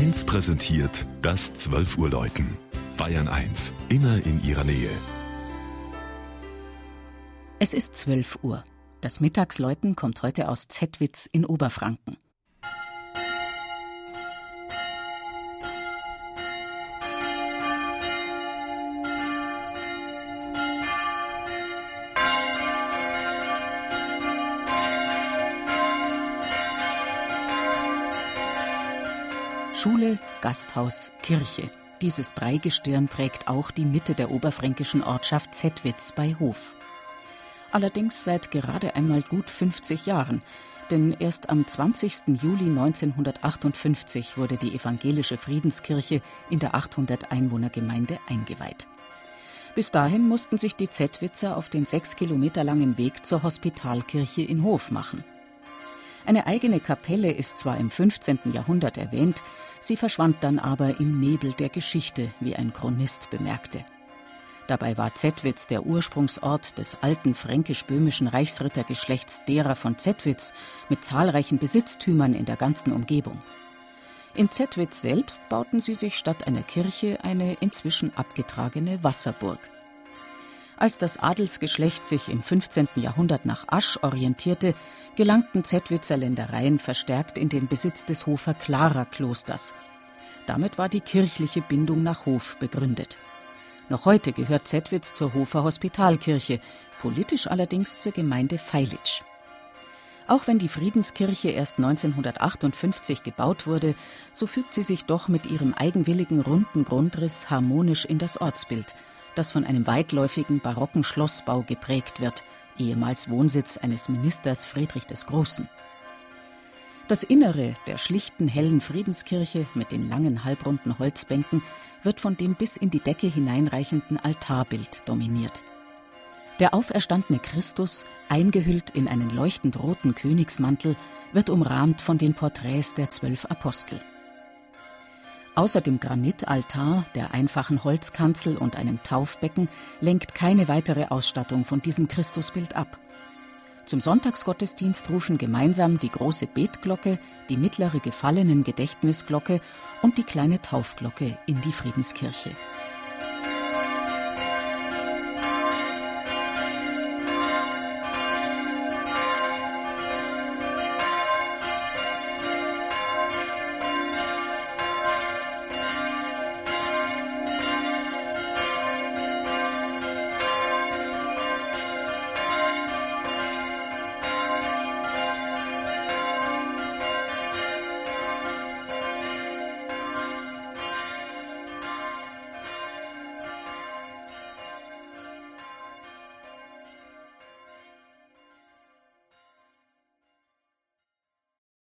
1 präsentiert das 12 Uhr Läuten. Bayern 1, immer in ihrer Nähe. Es ist 12 Uhr. Das Mittagsläuten kommt heute aus Zettwitz in Oberfranken. Schule, Gasthaus, Kirche. Dieses Dreigestirn prägt auch die Mitte der oberfränkischen Ortschaft Zettwitz bei Hof. Allerdings seit gerade einmal gut 50 Jahren, denn erst am 20. Juli 1958 wurde die evangelische Friedenskirche in der 800 Einwohnergemeinde eingeweiht. Bis dahin mussten sich die Zettwitzer auf den sechs Kilometer langen Weg zur Hospitalkirche in Hof machen. Eine eigene Kapelle ist zwar im 15. Jahrhundert erwähnt, sie verschwand dann aber im Nebel der Geschichte, wie ein Chronist bemerkte. Dabei war Zettwitz der Ursprungsort des alten fränkisch-böhmischen Reichsrittergeschlechts derer von Zettwitz mit zahlreichen Besitztümern in der ganzen Umgebung. In Zettwitz selbst bauten sie sich statt einer Kirche eine inzwischen abgetragene Wasserburg. Als das Adelsgeschlecht sich im 15. Jahrhundert nach Asch orientierte, gelangten Zettwitzer Ländereien verstärkt in den Besitz des Hofer Clara Klosters. Damit war die kirchliche Bindung nach Hof begründet. Noch heute gehört Zettwitz zur Hofer Hospitalkirche, politisch allerdings zur Gemeinde Feilitsch. Auch wenn die Friedenskirche erst 1958 gebaut wurde, so fügt sie sich doch mit ihrem eigenwilligen runden Grundriss harmonisch in das Ortsbild – das von einem weitläufigen barocken Schlossbau geprägt wird, ehemals Wohnsitz eines Ministers Friedrich des Großen. Das Innere der schlichten, hellen Friedenskirche mit den langen halbrunden Holzbänken wird von dem bis in die Decke hineinreichenden Altarbild dominiert. Der auferstandene Christus, eingehüllt in einen leuchtend roten Königsmantel, wird umrahmt von den Porträts der zwölf Apostel. Außer dem Granitaltar, der einfachen Holzkanzel und einem Taufbecken lenkt keine weitere Ausstattung von diesem Christusbild ab. Zum Sonntagsgottesdienst rufen gemeinsam die große Betglocke, die mittlere Gefallenengedächtnisglocke und die kleine Taufglocke in die Friedenskirche.